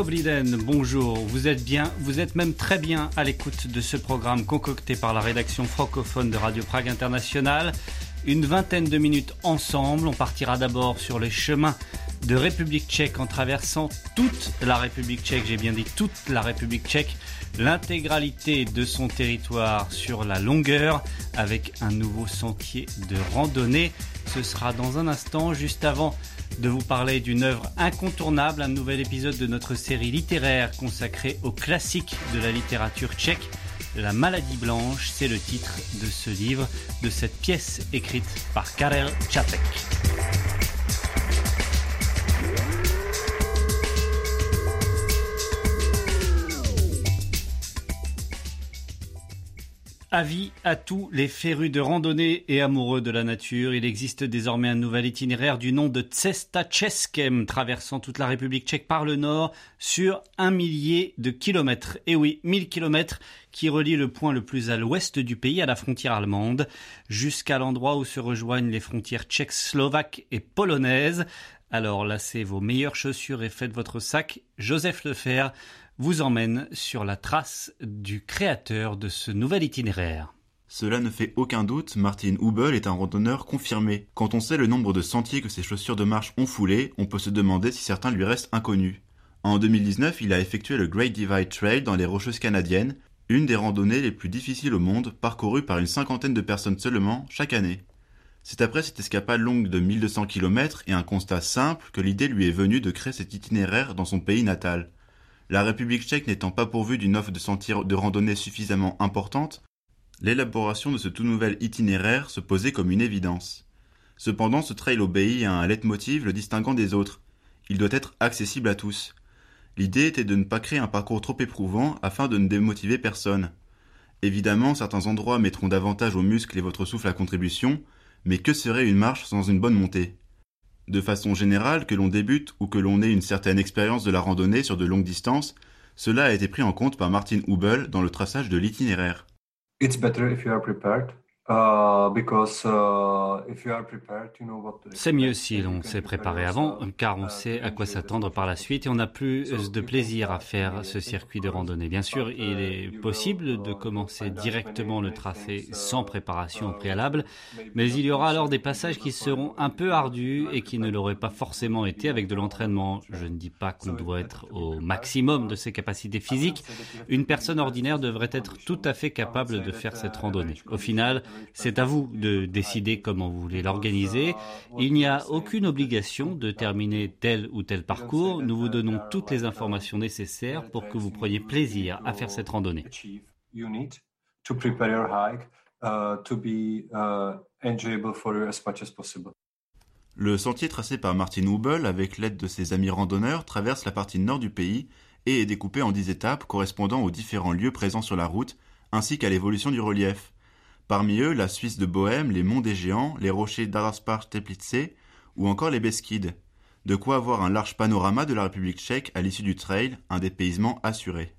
Bonjour. Vous êtes bien, vous êtes même très bien à l'écoute de ce programme concocté par la rédaction francophone de Radio Prague International. Une vingtaine de minutes ensemble. On partira d'abord sur les chemins de République tchèque en traversant toute la République tchèque, j'ai bien dit toute la République tchèque, l'intégralité de son territoire sur la longueur avec un nouveau sentier de randonnée. Ce sera dans un instant, juste avant de vous parler d'une œuvre incontournable, un nouvel épisode de notre série littéraire consacrée aux classiques de la littérature tchèque. La maladie blanche, c'est le titre de ce livre, de cette pièce écrite par Karel Čapek. Avis à tous les férus de randonnée et amoureux de la nature, il existe désormais un nouvel itinéraire du nom de Cesta Českem, traversant toute la République tchèque par le nord sur un millier de kilomètres. Et oui, mille kilomètres qui relient le point le plus à l'ouest du pays, à la frontière allemande, jusqu'à l'endroit où se rejoignent les frontières tchèques, slovaques et polonaises. Alors lassez vos meilleures chaussures et faites votre sac. Joseph Lefer vous emmène sur la trace du créateur de ce nouvel itinéraire. Cela ne fait aucun doute, Martin Hubel est un randonneur confirmé. Quand on sait le nombre de sentiers que ses chaussures de marche ont foulés, on peut se demander si certains lui restent inconnus. En 2019, il a effectué le Great Divide Trail dans les Rocheuses canadiennes, une des randonnées les plus difficiles au monde, parcourue par une cinquantaine de personnes seulement chaque année. C'est après cette escapade longue de 1200 km et un constat simple que l'idée lui est venue de créer cet itinéraire dans son pays natal. La République tchèque n'étant pas pourvue d'une offre de sentiers de randonnée suffisamment importante, l'élaboration de ce tout nouvel itinéraire se posait comme une évidence. Cependant, ce trail obéit à un leitmotiv le distinguant des autres. Il doit être accessible à tous. L'idée était de ne pas créer un parcours trop éprouvant afin de ne démotiver personne. Évidemment, certains endroits mettront davantage aux muscles et votre souffle à contribution, mais que serait une marche sans une bonne montée? De façon générale, que l'on débute ou que l'on ait une certaine expérience de la randonnée sur de longues distances, cela a été pris en compte par Martin Hubel dans le traçage de l'itinéraire. C'est mieux si l'on s'est préparé avant, car on sait à quoi s'attendre par la suite et on a plus de plaisir à faire ce circuit de randonnée. Bien sûr, il est possible de commencer directement le tracé sans préparation préalable, mais il y aura alors des passages qui seront un peu ardus et qui ne l'auraient pas forcément été avec de l'entraînement. Je ne dis pas qu'on doit être au maximum de ses capacités physiques. Une personne ordinaire devrait être tout à fait capable de faire cette randonnée. Au final, c'est à vous de décider comment vous voulez l'organiser. Il n'y a aucune obligation de terminer tel ou tel parcours. Nous vous donnons toutes les informations nécessaires pour que vous preniez plaisir à faire cette randonnée. Le sentier tracé par Martin Hubel avec l'aide de ses amis randonneurs traverse la partie nord du pays et est découpé en dix étapes correspondant aux différents lieux présents sur la route ainsi qu'à l'évolution du relief. Parmi eux, la Suisse de Bohême, les monts des géants, les rochers d'Araspar Teplice ou encore les Beskides. De quoi avoir un large panorama de la République tchèque à l'issue du trail, un dépaysement assuré.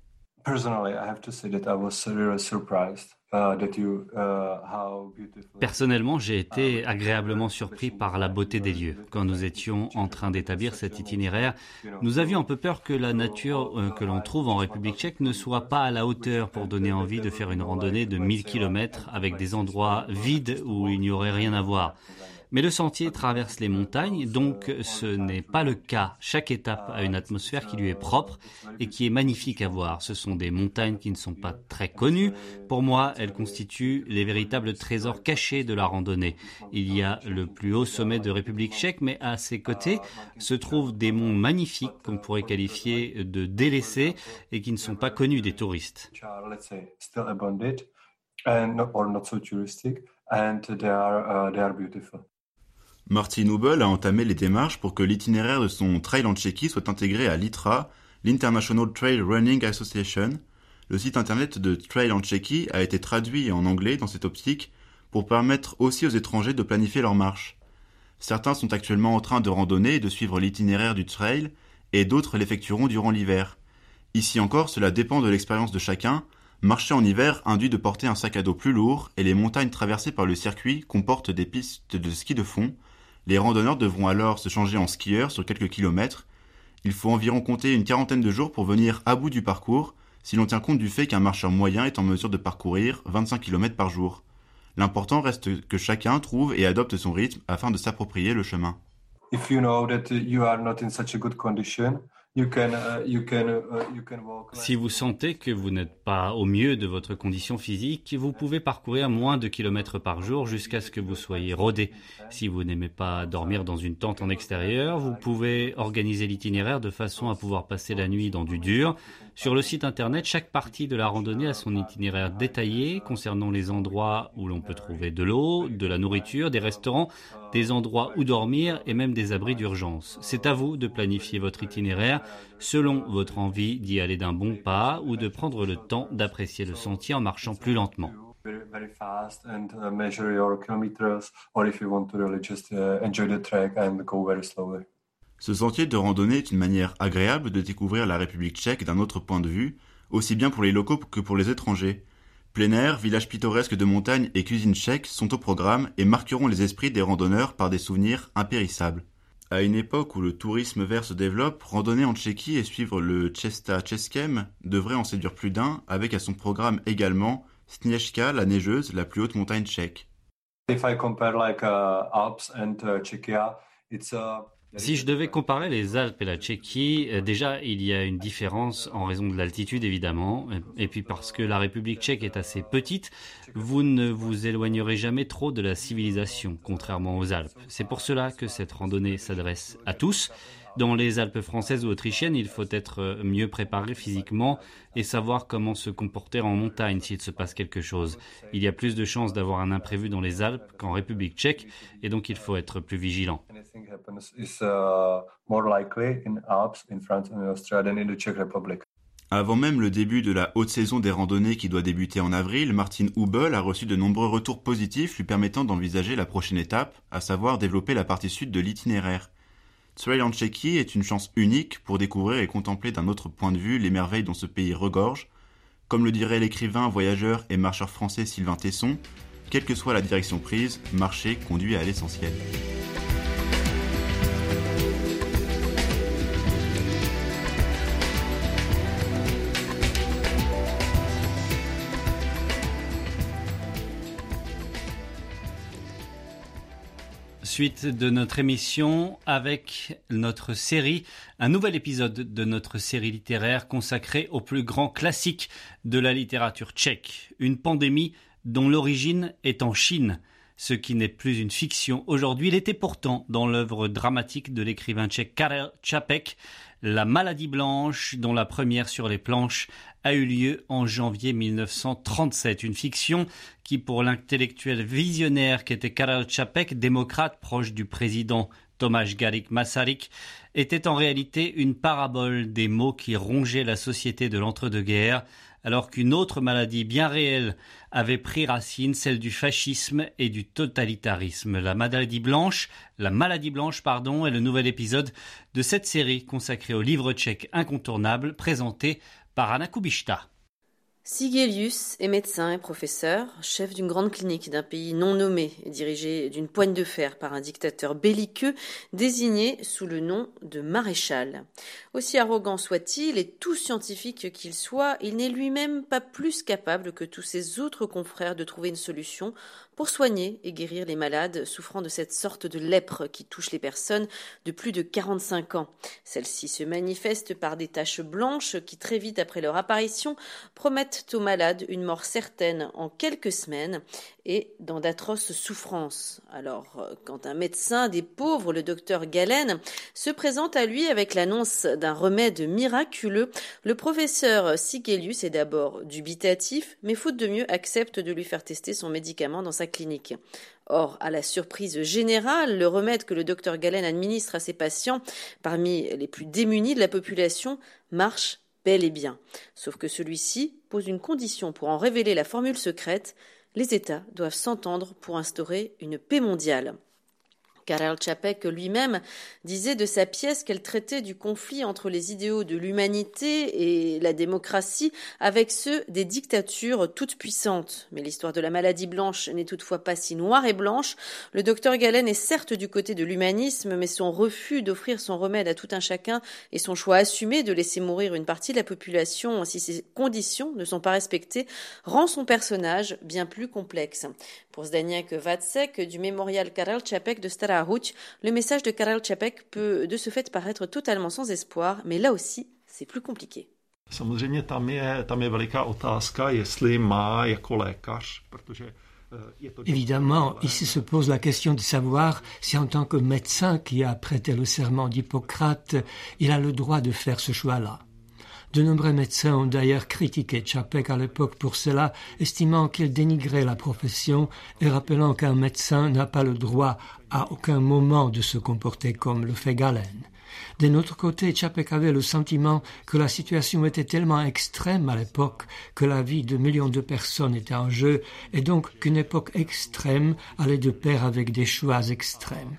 Personnellement, j'ai été agréablement surpris par la beauté des lieux. Quand nous étions en train d'établir cet itinéraire, nous avions un peu peur que la nature euh, que l'on trouve en République tchèque ne soit pas à la hauteur pour donner envie de faire une randonnée de 1000 km avec des endroits vides où il n'y aurait rien à voir. Mais le sentier traverse les montagnes, donc ce n'est pas le cas. Chaque étape a une atmosphère qui lui est propre et qui est magnifique à voir. Ce sont des montagnes qui ne sont pas très connues. Pour moi, elles constituent les véritables trésors cachés de la randonnée. Il y a le plus haut sommet de République tchèque, mais à ses côtés se trouvent des monts magnifiques qu'on pourrait qualifier de délaissés et qui ne sont pas connus des touristes. Martin Hubel a entamé les démarches pour que l'itinéraire de son trail en Tchéquie soit intégré à l'ITRA, l'International Trail Running Association. Le site internet de Trail en Tchéquie a été traduit en anglais dans cette optique pour permettre aussi aux étrangers de planifier leur marche. Certains sont actuellement en train de randonner et de suivre l'itinéraire du trail, et d'autres l'effectueront durant l'hiver. Ici encore, cela dépend de l'expérience de chacun. Marcher en hiver induit de porter un sac à dos plus lourd, et les montagnes traversées par le circuit comportent des pistes de ski de fond, les randonneurs devront alors se changer en skieurs sur quelques kilomètres, Il faut environ compter une quarantaine de jours pour venir à bout du parcours, si l'on tient compte du fait qu'un marcheur moyen est en mesure de parcourir 25 km par jour. L'important reste que chacun trouve et adopte son rythme afin de s'approprier le chemin. Si vous sentez que vous n'êtes pas au mieux de votre condition physique, vous pouvez parcourir moins de kilomètres par jour jusqu'à ce que vous soyez rodé. Si vous n'aimez pas dormir dans une tente en extérieur, vous pouvez organiser l'itinéraire de façon à pouvoir passer la nuit dans du dur. Sur le site internet, chaque partie de la randonnée a son itinéraire détaillé concernant les endroits où l'on peut trouver de l'eau, de la nourriture, des restaurants, des endroits où dormir et même des abris d'urgence. C'est à vous de planifier votre itinéraire selon votre envie d'y aller d'un bon pas ou de prendre le temps d'apprécier le sentier en marchant plus lentement. Ce sentier de randonnée est une manière agréable de découvrir la République tchèque d'un autre point de vue, aussi bien pour les locaux que pour les étrangers. Plein air, village pittoresque de montagne et cuisine tchèque sont au programme et marqueront les esprits des randonneurs par des souvenirs impérissables. À une époque où le tourisme vert se développe, randonner en Tchéquie et suivre le Chesta Českem devrait en séduire plus d'un, avec à son programme également Sniechka, la neigeuse, la plus haute montagne tchèque. Si je devais comparer les Alpes et la Tchéquie, euh, déjà il y a une différence en raison de l'altitude évidemment, et puis parce que la République tchèque est assez petite, vous ne vous éloignerez jamais trop de la civilisation, contrairement aux Alpes. C'est pour cela que cette randonnée s'adresse à tous, dans les Alpes françaises ou autrichiennes, il faut être euh, mieux préparé physiquement et savoir comment se comporter en montagne s'il se passe quelque chose. Il y a plus de chances d'avoir un imprévu dans les Alpes qu'en République tchèque et donc il faut être plus vigilant. Avant même le début de la haute saison des randonnées qui doit débuter en avril, Martin Hubel a reçu de nombreux retours positifs lui permettant d'envisager la prochaine étape, à savoir développer la partie sud de l'itinéraire. Trail en est une chance unique pour découvrir et contempler d'un autre point de vue les merveilles dont ce pays regorge. Comme le dirait l'écrivain, voyageur et marcheur français Sylvain Tesson, quelle que soit la direction prise, marcher conduit à l'essentiel. Suite de notre émission avec notre série, un nouvel épisode de notre série littéraire consacrée au plus grand classique de la littérature tchèque, une pandémie dont l'origine est en Chine. Ce qui n'est plus une fiction aujourd'hui, il était pourtant dans l'œuvre dramatique de l'écrivain tchèque Karel Čapek, La maladie blanche, dont la première sur les planches a eu lieu en janvier 1937. Une fiction qui, pour l'intellectuel visionnaire qu'était Karel Čapek, démocrate proche du président Tomáš Garik Masaryk, était en réalité une parabole des mots qui rongeaient la société de l'entre-deux-guerres, alors qu'une autre maladie bien réelle avait pris racine, celle du fascisme et du totalitarisme. La maladie blanche, la maladie blanche, pardon, est le nouvel épisode de cette série consacrée au livre tchèque incontournable présenté par Anna Kubishta. Sigelius est médecin et professeur, chef d'une grande clinique d'un pays non nommé dirigé d'une poigne de fer par un dictateur belliqueux désigné sous le nom de maréchal. Aussi arrogant soit-il et tout scientifique qu'il soit, il n'est lui-même pas plus capable que tous ses autres confrères de trouver une solution pour soigner et guérir les malades souffrant de cette sorte de lèpre qui touche les personnes de plus de 45 ans. Celle-ci se manifeste par des taches blanches qui, très vite après leur apparition, promettent aux malades une mort certaine en quelques semaines et dans d'atroces souffrances. Alors, quand un médecin des pauvres, le docteur Galen, se présente à lui avec l'annonce d'un remède miraculeux, le professeur Sigelius est d'abord dubitatif, mais faute de mieux accepte de lui faire tester son médicament dans sa clinique. Or, à la surprise générale, le remède que le docteur Galen administre à ses patients, parmi les plus démunis de la population, marche bel et bien. Sauf que celui-ci pose une condition pour en révéler la formule secrète, les États doivent s'entendre pour instaurer une paix mondiale. Karel Čapek lui-même disait de sa pièce qu'elle traitait du conflit entre les idéaux de l'humanité et la démocratie avec ceux des dictatures toutes puissantes. Mais l'histoire de la maladie blanche n'est toutefois pas si noire et blanche. Le docteur Galen est certes du côté de l'humanisme, mais son refus d'offrir son remède à tout un chacun et son choix assumé de laisser mourir une partie de la population si ces conditions ne sont pas respectées rend son personnage bien plus complexe. Pour Zdaniak Vacek du mémorial Karel Čapek de Stara le message de Karel Čapek peut de ce fait paraître totalement sans espoir, mais là aussi, c'est plus compliqué. Samozřejmě tam je, tam je veliká otázka, jestli má jako lékař, protože eh, Évidemment, ici se pose la question de savoir si en tant que médecin qui a prêté le serment d'Hippocrate, il a le droit de faire ce choix-là. De nombreux médecins ont d'ailleurs critiqué Chapek à l'époque pour cela, estimant qu'il dénigrait la profession et rappelant qu'un médecin n'a pas le droit à aucun moment de se comporter comme le fait Galen. D'un autre côté, Chapek avait le sentiment que la situation était tellement extrême à l'époque que la vie de millions de personnes était en jeu et donc qu'une époque extrême allait de pair avec des choix extrêmes.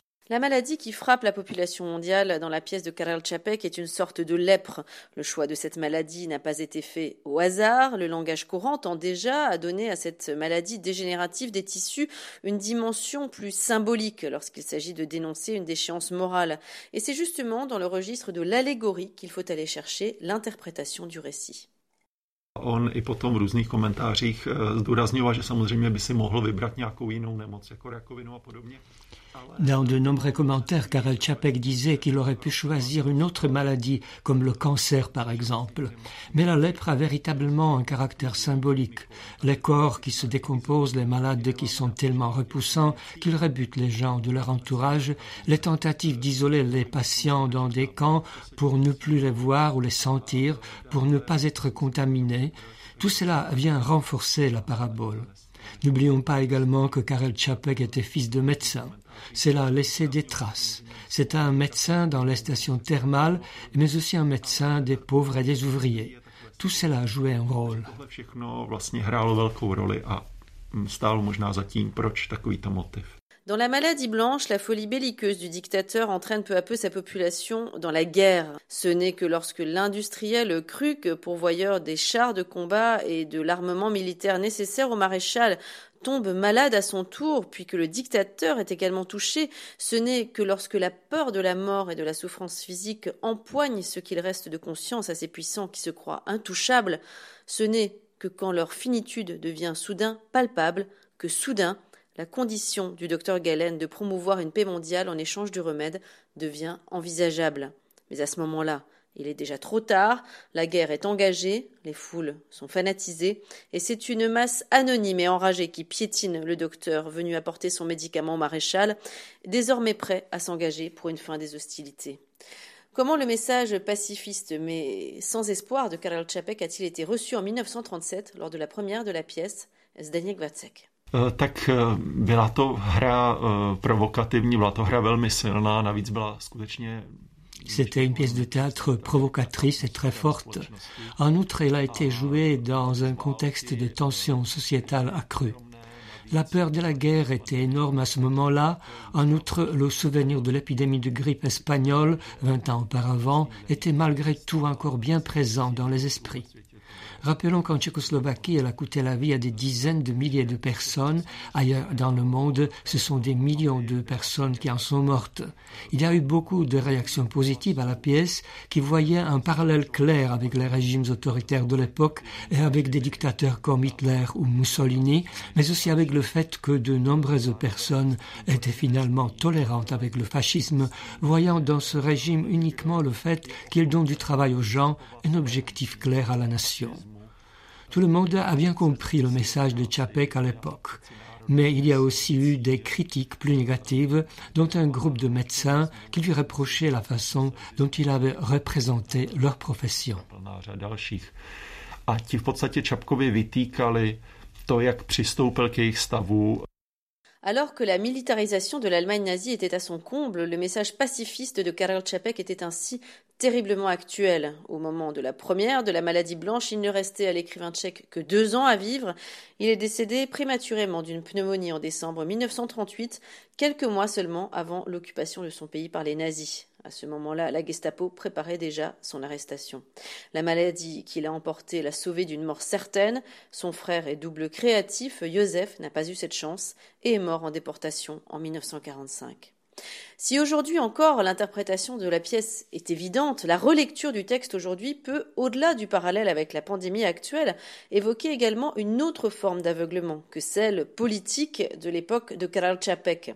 La maladie qui frappe la population mondiale dans la pièce de Karel Čapek est une sorte de lèpre. Le choix de cette maladie n'a pas été fait au hasard. Le langage courant tend déjà à donner à cette maladie dégénérative des tissus une dimension plus symbolique lorsqu'il s'agit de dénoncer une déchéance morale. Et c'est justement dans le registre de l'allégorie qu'il faut aller chercher l'interprétation du récit. On i potom v různých komentářích eh, zdůrazňoval, že samozřejmě by si mohl vybrat nějakou jinou nemoc, jako rakovinu a podobně. Dans de nombreux commentaires, Karel Čapek disait qu'il aurait pu choisir une autre maladie, comme le cancer par exemple. Mais la lèpre a véritablement un caractère symbolique. Les corps qui se décomposent, les malades qui sont tellement repoussants qu'ils rebutent les gens de leur entourage, les tentatives d'isoler les patients dans des camps pour ne plus les voir ou les sentir, pour ne pas être contaminés, tout cela vient renforcer la parabole. N'oublions pas également que Karel Čapek était fils de médecin. Cela a laissé des traces. C'est un médecin dans les stations thermales, mais aussi un médecin des pauvres et des ouvriers. Tout cela a joué un rôle. Dans la maladie blanche, la folie belliqueuse du dictateur entraîne peu à peu sa population dans la guerre. Ce n'est que lorsque l'industriel Kruk, pourvoyeur des chars de combat et de l'armement militaire nécessaire au maréchal, tombe malade à son tour, puis que le dictateur est également touché, ce n'est que lorsque la peur de la mort et de la souffrance physique empoigne ce qu'il reste de conscience à ces puissants qui se croient intouchables, ce n'est que quand leur finitude devient soudain palpable, que soudain la condition du docteur Galen de promouvoir une paix mondiale en échange du remède devient envisageable. Mais à ce moment-là, il est déjà trop tard, la guerre est engagée, les foules sont fanatisées, et c'est une masse anonyme et enragée qui piétine le docteur venu apporter son médicament maréchal, désormais prêt à s'engager pour une fin des hostilités. Comment le message pacifiste mais sans espoir de Karel Čapek a-t-il été reçu en 1937 lors de la première de la pièce Zdeněk Vacek? C'était une pièce de théâtre provocatrice et très forte. En outre, elle a été jouée dans un contexte de tension sociétale accrue. La peur de la guerre était énorme à ce moment-là. En outre, le souvenir de l'épidémie de grippe espagnole, vingt ans auparavant, était malgré tout encore bien présent dans les esprits. Rappelons qu'en Tchécoslovaquie, elle a coûté la vie à des dizaines de milliers de personnes. Ailleurs dans le monde, ce sont des millions de personnes qui en sont mortes. Il y a eu beaucoup de réactions positives à la pièce qui voyaient un parallèle clair avec les régimes autoritaires de l'époque et avec des dictateurs comme Hitler ou Mussolini, mais aussi avec le fait que de nombreuses personnes étaient finalement tolérantes avec le fascisme, voyant dans ce régime uniquement le fait qu'il donne du travail aux gens, un objectif clair à la nation. Tout le monde a bien compris le message de Chapek à l'époque. Mais il y a aussi eu des critiques plus négatives, dont un groupe de médecins qui lui reprochaient la façon dont il avait représenté leur profession. A ti v podstatě Čapkovi vytýkali to, jak přistoupil k jejich stavu Alors que la militarisation de l'Allemagne nazie était à son comble, le message pacifiste de Karel Čapek était ainsi terriblement actuel. Au moment de la première de la maladie blanche, il ne restait à l'écrivain tchèque que deux ans à vivre. Il est décédé prématurément d'une pneumonie en décembre 1938, quelques mois seulement avant l'occupation de son pays par les nazis. À ce moment-là, la Gestapo préparait déjà son arrestation. La maladie qui l'a emporté l'a sauvé d'une mort certaine. Son frère et double créatif, Joseph, n'a pas eu cette chance et est mort en déportation en 1945. Si aujourd'hui encore l'interprétation de la pièce est évidente, la relecture du texte aujourd'hui peut, au-delà du parallèle avec la pandémie actuelle, évoquer également une autre forme d'aveuglement que celle politique de l'époque de Karel Čapek.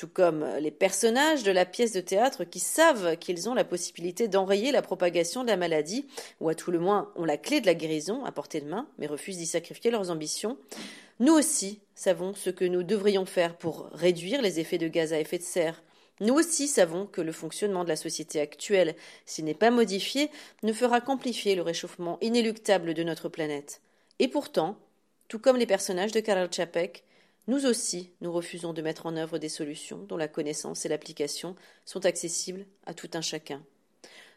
Tout comme les personnages de la pièce de théâtre qui savent qu'ils ont la possibilité d'enrayer la propagation de la maladie, ou à tout le moins ont la clé de la guérison à portée de main, mais refusent d'y sacrifier leurs ambitions, nous aussi savons ce que nous devrions faire pour réduire les effets de gaz à effet de serre. Nous aussi savons que le fonctionnement de la société actuelle, s'il n'est pas modifié, ne fera qu'amplifier le réchauffement inéluctable de notre planète. Et pourtant, tout comme les personnages de Karel Čapek, nous aussi, nous refusons de mettre en œuvre des solutions dont la connaissance et l'application sont accessibles à tout un chacun.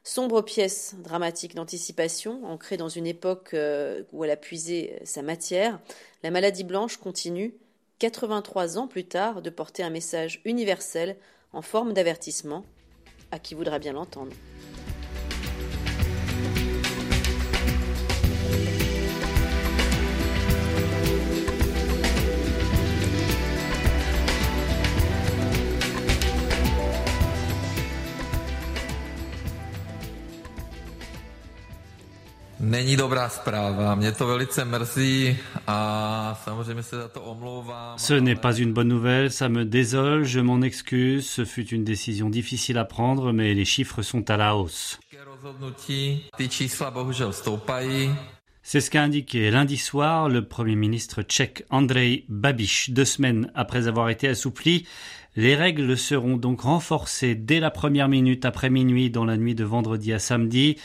Sombre pièce dramatique d'anticipation, ancrée dans une époque euh, où elle a puisé sa matière, la maladie blanche continue, 83 ans plus tard, de porter un message universel en forme d'avertissement à qui voudra bien l'entendre. Ce n'est pas une bonne nouvelle, ça me désole, je m'en excuse, ce fut une décision difficile à prendre, mais les chiffres sont à la hausse. C'est ce qu'a indiqué lundi soir le Premier ministre tchèque Andrej Babiš, deux semaines après avoir été assoupli. Les règles seront donc renforcées dès la première minute après minuit dans la nuit de vendredi à samedi.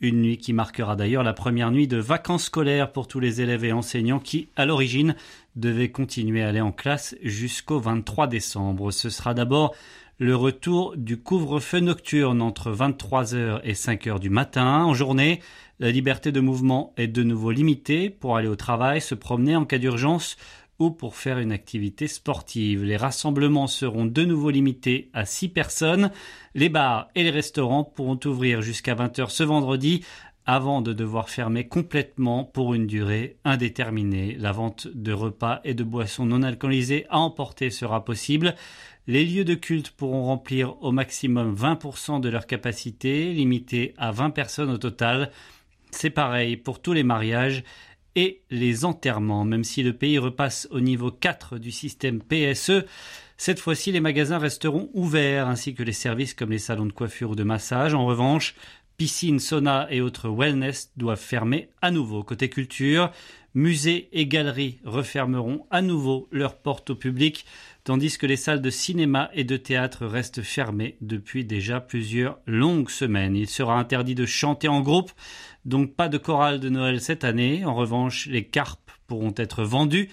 Une nuit qui marquera d'ailleurs la première nuit de vacances scolaires pour tous les élèves et enseignants qui, à l'origine, devaient continuer à aller en classe jusqu'au 23 décembre. Ce sera d'abord le retour du couvre-feu nocturne entre 23h et 5h du matin. En journée, la liberté de mouvement est de nouveau limitée pour aller au travail, se promener en cas d'urgence ou pour faire une activité sportive. Les rassemblements seront de nouveau limités à 6 personnes. Les bars et les restaurants pourront ouvrir jusqu'à 20h ce vendredi avant de devoir fermer complètement pour une durée indéterminée. La vente de repas et de boissons non alcoolisées à emporter sera possible. Les lieux de culte pourront remplir au maximum 20% de leur capacité, limitée à 20 personnes au total. C'est pareil pour tous les mariages et les enterrements. Même si le pays repasse au niveau 4 du système PSE, cette fois-ci les magasins resteront ouverts ainsi que les services comme les salons de coiffure ou de massage. En revanche, piscines, sauna et autres wellness doivent fermer à nouveau. Côté culture, musées et galeries refermeront à nouveau leurs portes au public, tandis que les salles de cinéma et de théâtre restent fermées depuis déjà plusieurs longues semaines. Il sera interdit de chanter en groupe, donc pas de chorale de Noël cette année. En revanche, les carpes pourront être vendues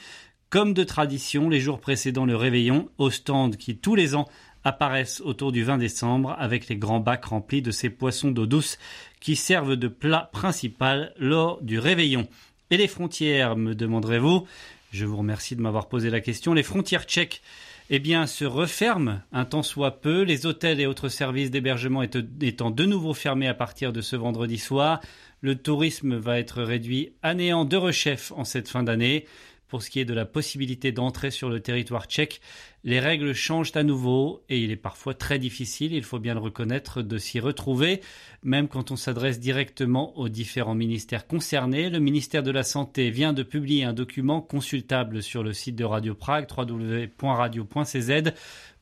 comme de tradition les jours précédant le réveillon au stand qui tous les ans apparaissent autour du 20 décembre avec les grands bacs remplis de ces poissons d'eau douce qui servent de plat principal lors du réveillon. Et les frontières, me demanderez-vous? Je vous remercie de m'avoir posé la question. Les frontières tchèques eh bien, se referment un temps soit peu, les hôtels et autres services d'hébergement étant de nouveau fermés à partir de ce vendredi soir. Le tourisme va être réduit à néant de rechef en cette fin d'année. Pour ce qui est de la possibilité d'entrer sur le territoire tchèque, les règles changent à nouveau et il est parfois très difficile, il faut bien le reconnaître, de s'y retrouver, même quand on s'adresse directement aux différents ministères concernés. Le ministère de la Santé vient de publier un document consultable sur le site de Radio Prague, www.radio.cz,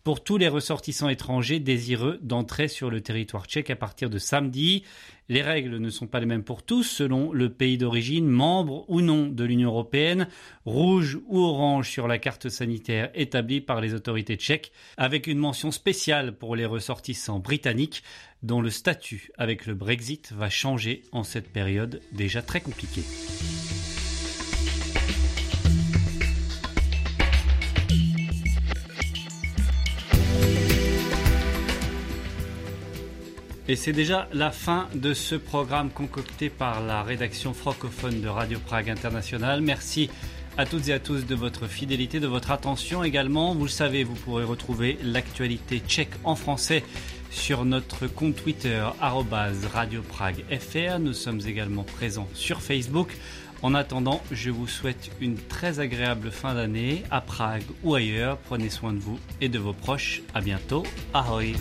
pour tous les ressortissants étrangers désireux d'entrer sur le territoire tchèque à partir de samedi. Les règles ne sont pas les mêmes pour tous selon le pays d'origine, membre ou non de l'Union européenne, rouge ou orange sur la carte sanitaire établie par les autorités tchèques, avec une mention spéciale pour les ressortissants britanniques dont le statut avec le Brexit va changer en cette période déjà très compliquée. Et c'est déjà la fin de ce programme concocté par la rédaction francophone de Radio Prague International. Merci à toutes et à tous de votre fidélité, de votre attention également. Vous le savez, vous pourrez retrouver l'actualité tchèque en français sur notre compte Twitter Radio Prague FR. Nous sommes également présents sur Facebook. En attendant, je vous souhaite une très agréable fin d'année à Prague ou ailleurs. Prenez soin de vous et de vos proches. À bientôt. Ahoy!